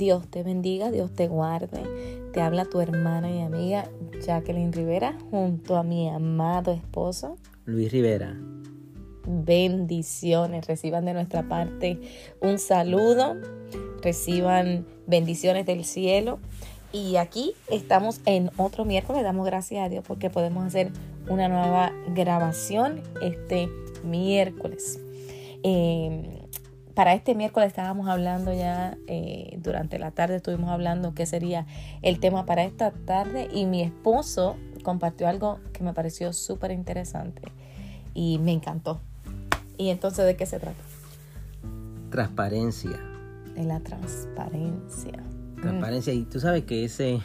Dios te bendiga, Dios te guarde. Te habla tu hermana y amiga Jacqueline Rivera junto a mi amado esposo Luis Rivera. Bendiciones, reciban de nuestra parte un saludo, reciban bendiciones del cielo. Y aquí estamos en otro miércoles, damos gracias a Dios porque podemos hacer una nueva grabación este miércoles. Eh, para este miércoles estábamos hablando ya, eh, durante la tarde estuvimos hablando qué sería el tema para esta tarde y mi esposo compartió algo que me pareció súper interesante y me encantó. ¿Y entonces de qué se trata? Transparencia. De la transparencia. Transparencia. Y tú sabes que ese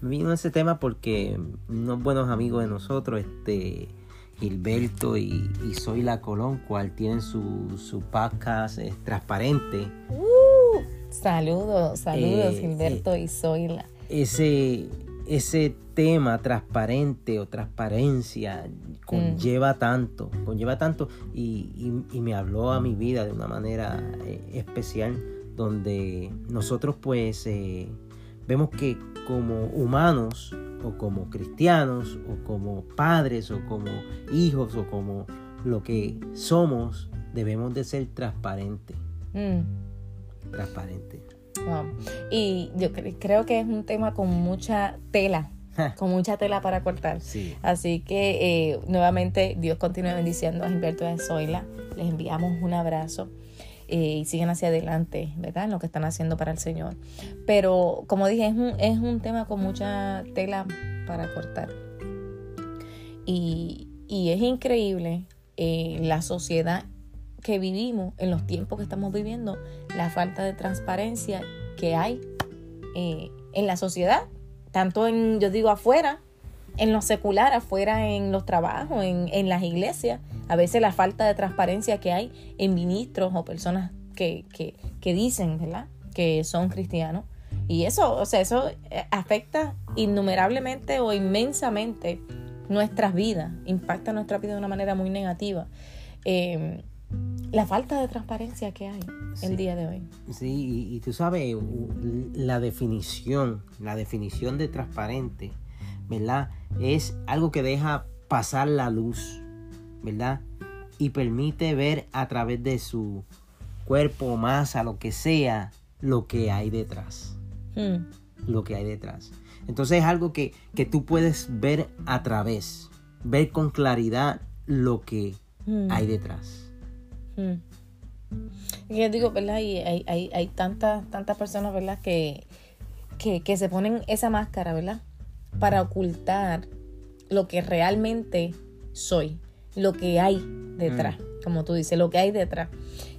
vino ese tema porque unos buenos amigos de nosotros, este Gilberto y, y la Colón, cual tienen su, su podcast transparente. Uh, saludos, saludos eh, Gilberto eh, y Zoila. Ese, ese tema transparente o transparencia conlleva mm. tanto, conlleva tanto y, y, me habló a mi vida de una manera eh, especial donde nosotros pues vemos que como humanos o como cristianos o como padres o como hijos o como lo que somos, debemos de ser transparentes. Mm. Transparentes. Y yo creo que es un tema con mucha tela, con mucha tela para cortar. Así que eh, nuevamente Dios continúe bendiciendo a Gilberto de Zoila. Les enviamos un abrazo. Y siguen hacia adelante, ¿verdad? En lo que están haciendo para el Señor. Pero como dije, es un, es un tema con mucha tela para cortar. Y, es increíble eh, la sociedad que vivimos, en los tiempos que estamos viviendo, la falta de transparencia que hay eh, en la sociedad, tanto en, yo digo, afuera, en lo secular, afuera en los trabajos, en, en las iglesias, a veces la falta de transparencia que hay en ministros o personas que, que, que dicen, ¿verdad? Que son cristianos. Y eso, o sea, eso eh, afecta innumerablemente o inmensamente nuestras vidas, impacta nuestra vida de una manera muy negativa. Em, la falta de transparencia que hay el día de hoy. Sí, y, tú sabes, la definición, la definición de transparente, ¿verdad? Es algo que deja pasar la luz, ¿verdad? Y permite ver a través de su cuerpo, masa, lo que sea, lo que hay detrás. Hmm. Lo que hay detrás. Entonces es algo que, tú puedes ver a través, ver con claridad lo que hmm. hay detrás. Hmm. Y yo digo, ¿verdad? Y hay, hay, hay tantas, tantas personas, ¿verdad? Que, que, que se ponen esa máscara, ¿verdad? Para ocultar lo que realmente soy lo que hay detrás, mm. como tú dices, lo que hay detrás.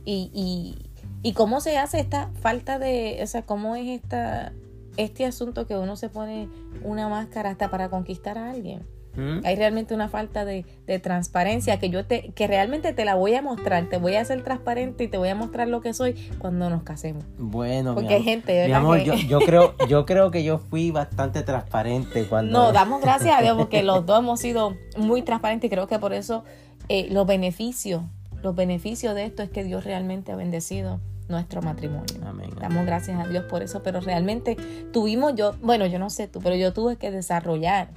Y, y, y cómo se hace esta falta de, o sea, cómo es esta, este asunto que uno se pone una máscara hasta para conquistar a alguien. Hay realmente una falta de, transparencia que yo te, que realmente te la voy a mostrar, te voy a hacer transparente y te voy a mostrar lo que soy cuando nos casemos. Bueno, porque hay gente, mi amor, yo, yo, creo, yo creo que yo fui bastante transparente cuando. No, damos gracias a Dios porque los dos hemos sido muy transparentes y creo que por eso eh, los beneficios, los beneficios de esto es que Dios realmente ha bendecido nuestro matrimonio. Amén. Damos gracias a Dios por eso, pero realmente tuvimos yo, bueno, yo no sé tú, pero yo tuve que desarrollar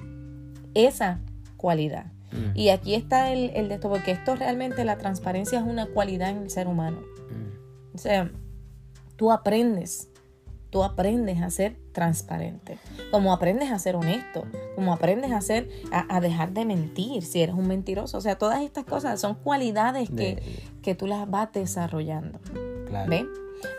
esa cualidad. Mm. Y aquí está el, el, de esto, porque esto realmente, la transparencia es una cualidad en el ser humano. Mm. O sea, tú aprendes, tú aprendes a ser transparente, como aprendes a ser honesto, como aprendes a ser, a, dejar de mentir si eres un mentiroso. O sea, todas estas cosas son cualidades que, que tú las vas desarrollando. Claro.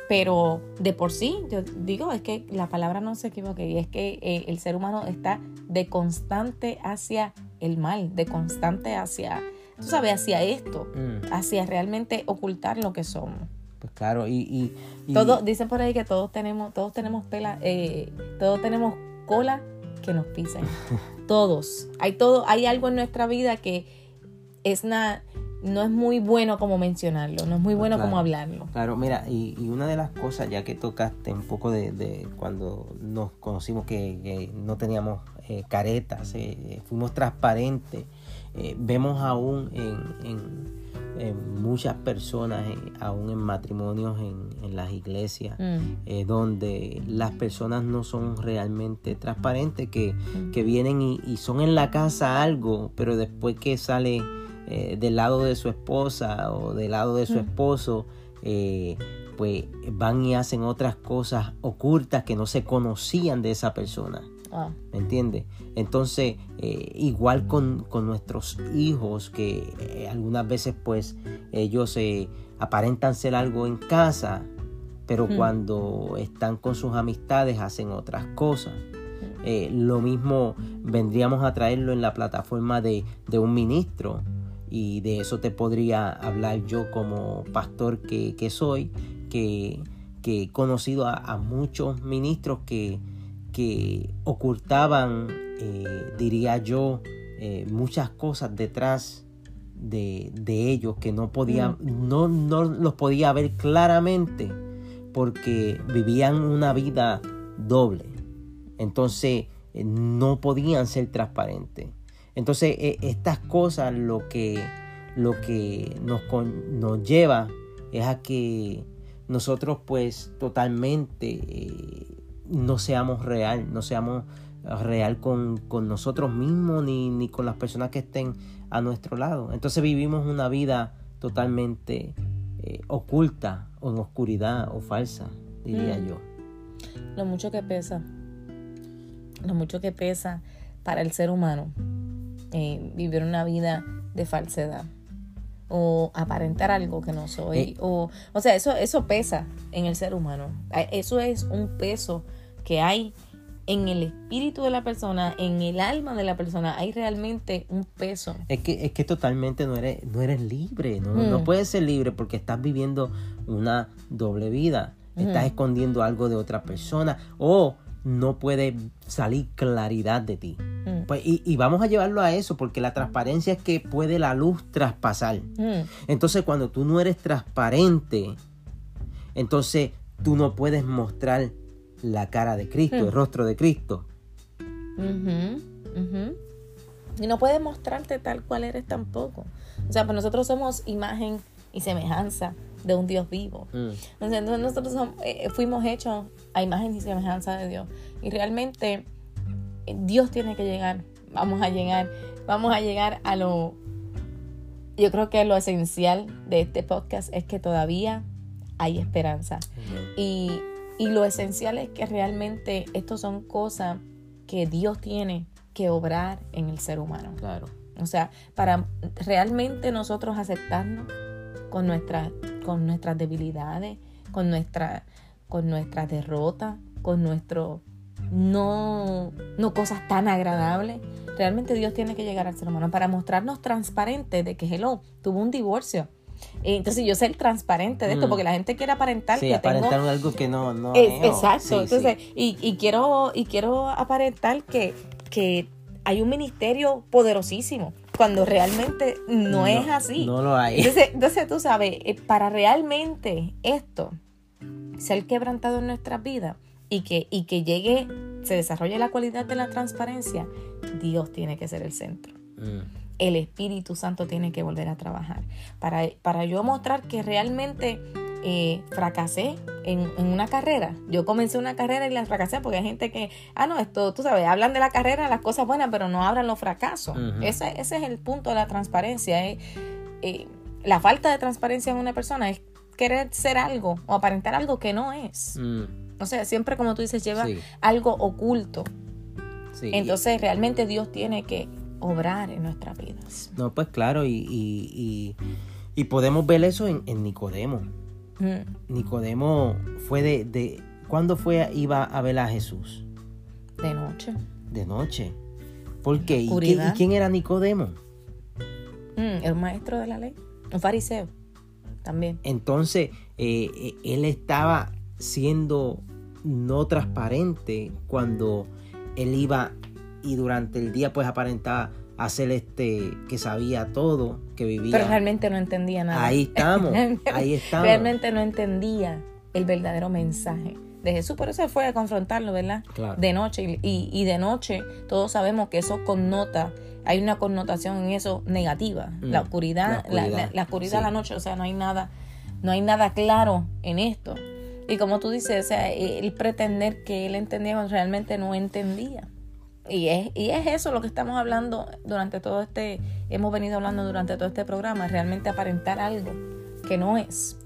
Pero de por sí, yo digo, es que la palabra no se equivoque, y es que eh, el ser humano está de constante hacia el mal, de constante hacia, tú sabes, hacia esto, mm. hacia realmente ocultar lo que somos. Pues claro, y, y, dicen por ahí que todos tenemos, todos tenemos pela, eh, todos tenemos cola que nos pisen. todos. Hay todo, hay algo en nuestra vida que es nada no es muy bueno como mencionarlo, no es muy bueno como hablarlo. Claro, mira, y, una de las cosas, ya que tocaste un poco de, cuando nos conocimos que, no teníamos eh, caretas, eh, fuimos transparentes eh, vemos aún en, muchas personas, aún en matrimonios en, las iglesias, mm. donde las personas no son realmente transparentes, que, mm. vienen y, son en la casa algo, pero después que sale del lado de su esposa o del lado de su esposo, pues van y hacen otras cosas ocultas que no se conocían de esa persona. Ah. ¿Me entiendes? Entonces, eh, igual con, nuestros hijos, que eh, algunas veces pues ellos eh, aparentan ser algo en casa, pero hmm. cuando están con sus amistades hacen otras cosas. Lo mismo vendríamos a traerlo en la plataforma de, un ministro y de eso te podría hablar yo como pastor que, soy, que, he conocido a muchos ministros que, que ocultaban, eh, diría yo, eh, muchas cosas detrás de, ellos que no podía, mm. no, no los podía ver claramente porque vivían una vida doble. Entonces eh, no podían ser transparentes. Entonces estas cosas lo que, lo que nos, nos lleva es a que nosotros pues totalmente no seamos real, no seamos real con, nosotros mismos ni, con las personas que estén a nuestro lado. Entonces vivimos una vida totalmente eh, oculta o en oscuridad o falsa, diría mm. yo. Lo mucho que pesa, lo mucho que pesa para el ser humano eh, vivir una vida de falsedad o aparentar algo que no soy. Eh. o, o sea, eso, eso pesa en el ser humano. Eso es un peso que hay en el espíritu de la persona, en el alma de la persona, hay realmente un peso. Es que, es que totalmente no eres, no eres libre, no, no mm. puedes ser libre porque estás viviendo una doble vida, estás escondiendo algo de otra persona o no puede salir claridad de ti. Mm. Pues, y, vamos a llevarlo a eso, porque la transparencia es que puede la luz traspasar. Mm. Entonces, cuando tú no eres transparente, entonces tú no puedes mostrar la cara de Cristo, el mm. rostro de Cristo. Y no puedes mostrarte tal cual eres tampoco. O sea, pues nosotros somos imagen y semejanza de un Dios vivo. Entonces, nosotros eh, fuimos hechos a imagen y semejanza de Dios. Y realmente eh, Dios tiene que llegar. Vamos a llegar, vamos a llegar a lo, yo creo que lo esencial de este podcast es que todavía hay esperanza. Y, y lo esencial es que realmente estos son cosas que Dios tiene que obrar en el ser humano. Claro. O sea, para realmente nosotros aceptarnos con, nuestra, con nuestras debilidades, con nuestra, con nuestra derrota, con nuestro no, no cosas tan agradables. Realmente Dios tiene que llegar al ser humano para mostrarnos transparente de que Hello tuvo un divorcio. Entonces yo ser transparente de esto, mm. porque la gente quiere aparentar sí, aparentar algo que no, no es. Exacto. Entonces, Y, y, quiero, y quiero aparentar que, que hay un ministerio poderosísimo cuando realmente no, es así. No lo hay. Entonces, entonces tú sabes, eh, para realmente esto ser quebrantado en nuestras vidas y que, y que llegue, se desarrolle la cualidad de la transparencia, Dios tiene que ser el centro. Mm. El Espíritu Santo tiene que volver a trabajar. Para, para yo mostrar que realmente eh, fracasé en, una carrera. Yo comencé una carrera y la fracasé porque hay gente que, ah, no, esto, tú sabes, hablan de la carrera, las cosas buenas, pero no hablan los fracasos. ese, ese, es el punto de la transparencia. Eh, eh, la falta de transparencia en una persona es querer ser algo o aparentar algo que no es. Mm. O sea, siempre como tú dices, lleva algo oculto. Entonces realmente Dios tiene que obrar en nuestras vidas. No, pues claro, y, y, podemos ver eso en, Nicodemo. Mm. Nicodemo fue de, de... ¿Cuándo fue, iba a ver a Jesús? De noche. De noche. ¿Por qué? ¿Y, quién era Nicodemo? Mm, el maestro de la ley, un fariseo también. Entonces, eh, eh, él estaba siendo no transparente cuando él iba y durante el día pues aparentaba hacer este que sabía todo, que vivía. Pero realmente no entendía nada. Ahí estamos, ahí estamos. Realmente no entendía el verdadero mensaje de Jesús, por eso fue a confrontarlo, ¿verdad? De noche. Y, y, de noche todos sabemos que eso connota hay una connotación en eso negativa. la mm, oscuridad, la oscuridad, la, oscuridad de la noche, o sea, no hay nada, no hay nada claro en esto. Y como tú dices, o sea, el pretender que él entendía realmente no entendía. Y es, y es eso lo que estamos hablando durante todo este, hemos venido hablando durante todo este programa, realmente aparentar algo que no es.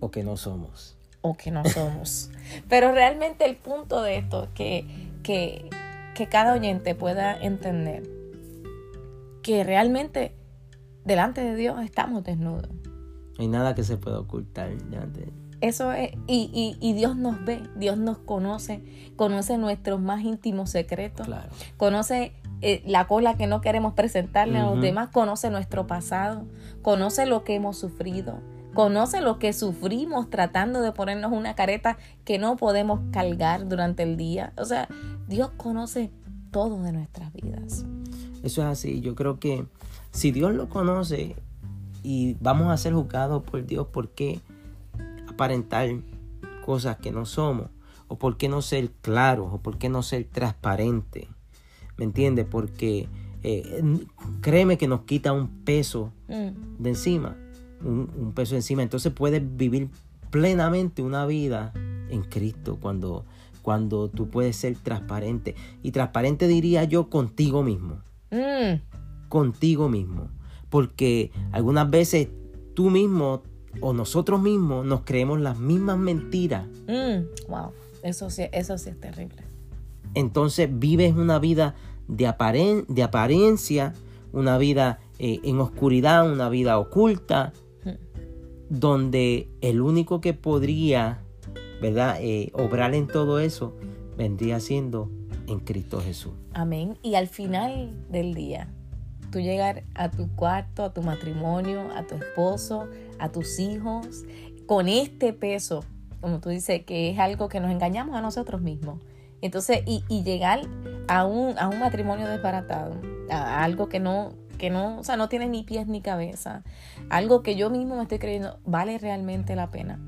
O que no somos. O que no somos. Pero realmente el punto de esto, que, que, que cada oyente pueda entender que realmente delante de Dios estamos desnudos. No hay nada que se pueda ocultar delante de eso es, y, y, Dios nos ve, Dios nos conoce, conoce nuestros más íntimos secretos, conoce eh, la cola que no queremos presentarle a los demás, conoce nuestro pasado, conoce lo que hemos sufrido, conoce lo que sufrimos tratando de ponernos una careta que no podemos cargar durante el día. O sea, Dios conoce todo de nuestras vidas. Eso es así, yo creo que si Dios lo conoce y vamos a ser juzgados por Dios, ¿por qué? Aparentar cosas que no somos? ¿O por qué no ser claros? ¿O por qué no ser transparente? ¿Me entiendes? Porque eh, créeme que nos quita un peso mm. de encima. Un, peso encima. Entonces puedes vivir plenamente una vida en Cristo cuando, cuando tú puedes ser transparente. Y transparente diría yo contigo mismo. Mm. Contigo mismo. Porque algunas veces tú mismo o nosotros mismos nos creemos las mismas mentiras. Mm, wow, eso sí, eso sí es terrible. Entonces vives una vida de, de apariencia, una vida eh, en oscuridad, una vida oculta, mm. donde el único que podría, ¿verdad?, eh, obrar en todo eso vendría siendo en Cristo Jesús. Amén. Y al final del día, tú llegar a tu cuarto, a tu matrimonio, a tu esposo, a tus hijos, con este peso, como tú dices, que es algo que nos engañamos a nosotros mismos. Entonces, y, llegar a un, a un matrimonio desbaratado, a algo que no, que no, o sea, no tiene ni pies ni cabeza, algo que yo mismo me estoy creyendo, vale realmente la pena.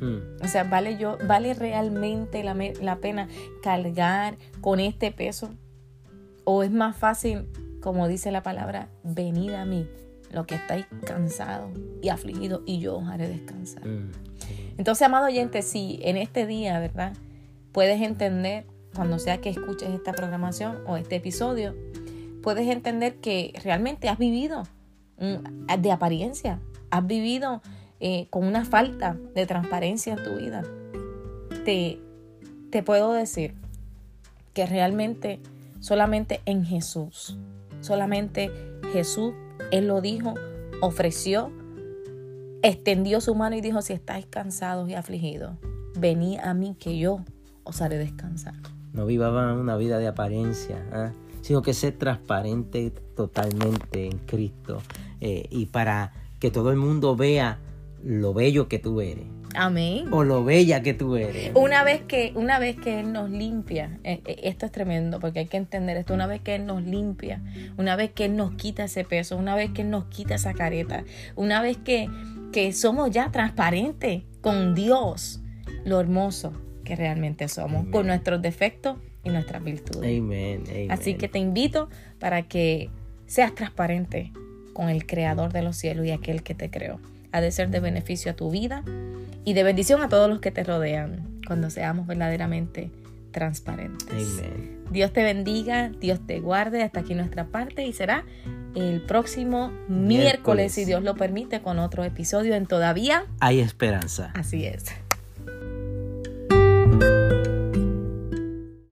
Hmm. O sea, vale yo, vale realmente la, la pena cargar con este peso. O es más fácil como dice la palabra, venid a mí, lo que estáis cansados y afligidos, y yo os haré descansar. Mm, Entonces, amado oyente, si en este día, ¿verdad? Puedes entender, cuando sea que escuches esta programación o este episodio, puedes entender que realmente has vivido de apariencia, has vivido eh, con una falta de transparencia en tu vida. Te, te puedo decir que realmente solamente en Jesús Solamente Jesús, Él lo dijo, ofreció, extendió su mano y dijo, si estáis cansados y afligidos, venid a mí que yo os haré descansar. No vivaban una vida de apariencia, ¿ah? sino que ser transparente totalmente en Cristo eh, y para que todo el mundo vea lo bello que tú eres. Amén. O lo bella que tú eres. Una vez que, una vez que Él nos limpia, eh, eh, esto es tremendo porque hay que entender esto, una vez que Él nos limpia, una vez que Él nos quita ese peso, una vez que Él nos quita esa careta, una vez que, que somos ya transparentes con Dios, lo hermoso que realmente somos, con nuestros defectos y nuestras virtudes. Amén. Así que te invito para que seas transparente con el Creador de los cielos y aquel que te creó ha de ser de beneficio a tu vida y de bendición a todos los que te rodean cuando seamos verdaderamente transparentes. Dios te bendiga, Dios te guarde. Hasta aquí nuestra parte y será el próximo miércoles, si Dios lo permite, con otro episodio en Todavía hay esperanza. Así es.